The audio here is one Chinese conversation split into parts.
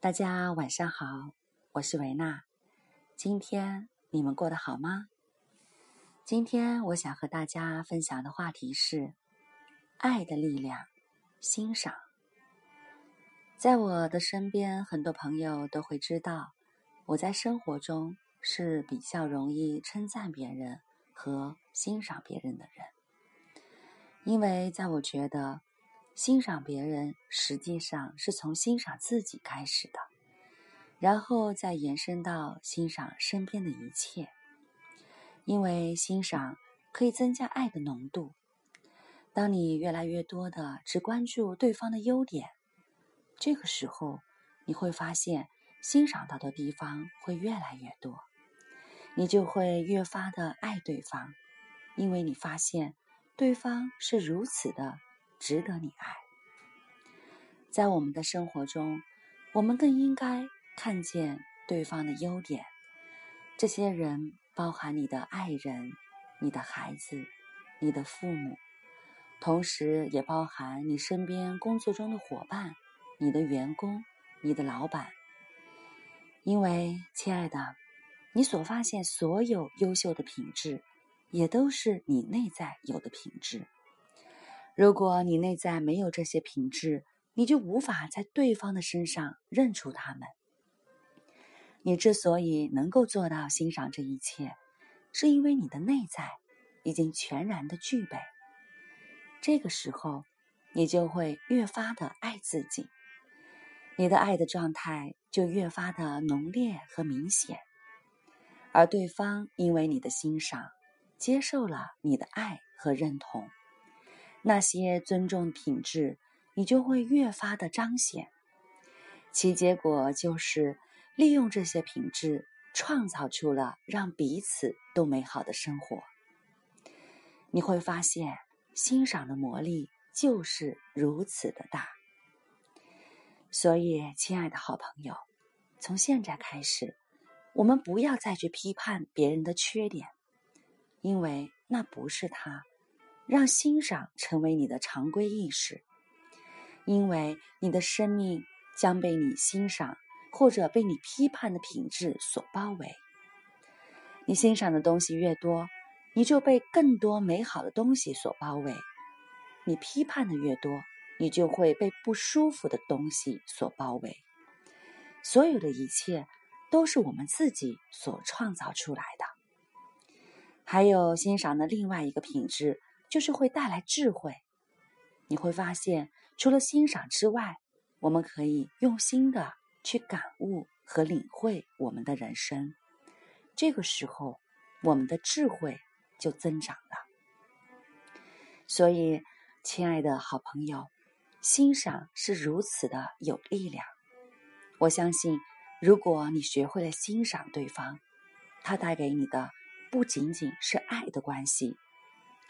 大家晚上好，我是维娜。今天你们过得好吗？今天我想和大家分享的话题是爱的力量，欣赏。在我的身边，很多朋友都会知道，我在生活中是比较容易称赞别人和欣赏别人的人，因为在我觉得。欣赏别人，实际上是从欣赏自己开始的，然后再延伸到欣赏身边的一切。因为欣赏可以增加爱的浓度。当你越来越多的只关注对方的优点，这个时候你会发现欣赏到的地方会越来越多，你就会越发的爱对方，因为你发现对方是如此的。值得你爱。在我们的生活中，我们更应该看见对方的优点。这些人包含你的爱人、你的孩子、你的父母，同时也包含你身边工作中的伙伴、你的员工、你的老板。因为，亲爱的，你所发现所有优秀的品质，也都是你内在有的品质。如果你内在没有这些品质，你就无法在对方的身上认出他们。你之所以能够做到欣赏这一切，是因为你的内在已经全然的具备。这个时候，你就会越发的爱自己，你的爱的状态就越发的浓烈和明显，而对方因为你的欣赏，接受了你的爱和认同。那些尊重品质，你就会越发的彰显，其结果就是利用这些品质，创造出了让彼此都美好的生活。你会发现，欣赏的魔力就是如此的大。所以，亲爱的好朋友，从现在开始，我们不要再去批判别人的缺点，因为那不是他。让欣赏成为你的常规意识，因为你的生命将被你欣赏或者被你批判的品质所包围。你欣赏的东西越多，你就被更多美好的东西所包围；你批判的越多，你就会被不舒服的东西所包围。所有的一切都是我们自己所创造出来的。还有欣赏的另外一个品质。就是会带来智慧，你会发现，除了欣赏之外，我们可以用心的去感悟和领会我们的人生。这个时候，我们的智慧就增长了。所以，亲爱的好朋友，欣赏是如此的有力量。我相信，如果你学会了欣赏对方，他带给你的不仅仅是爱的关系。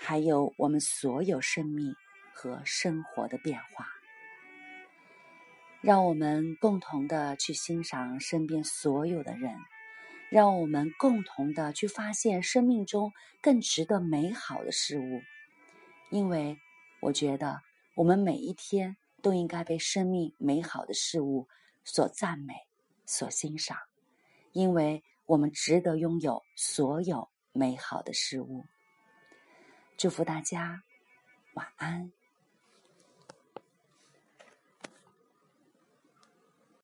还有我们所有生命和生活的变化，让我们共同的去欣赏身边所有的人，让我们共同的去发现生命中更值得美好的事物。因为我觉得我们每一天都应该被生命美好的事物所赞美、所欣赏，因为我们值得拥有所有美好的事物。祝福大家，晚安。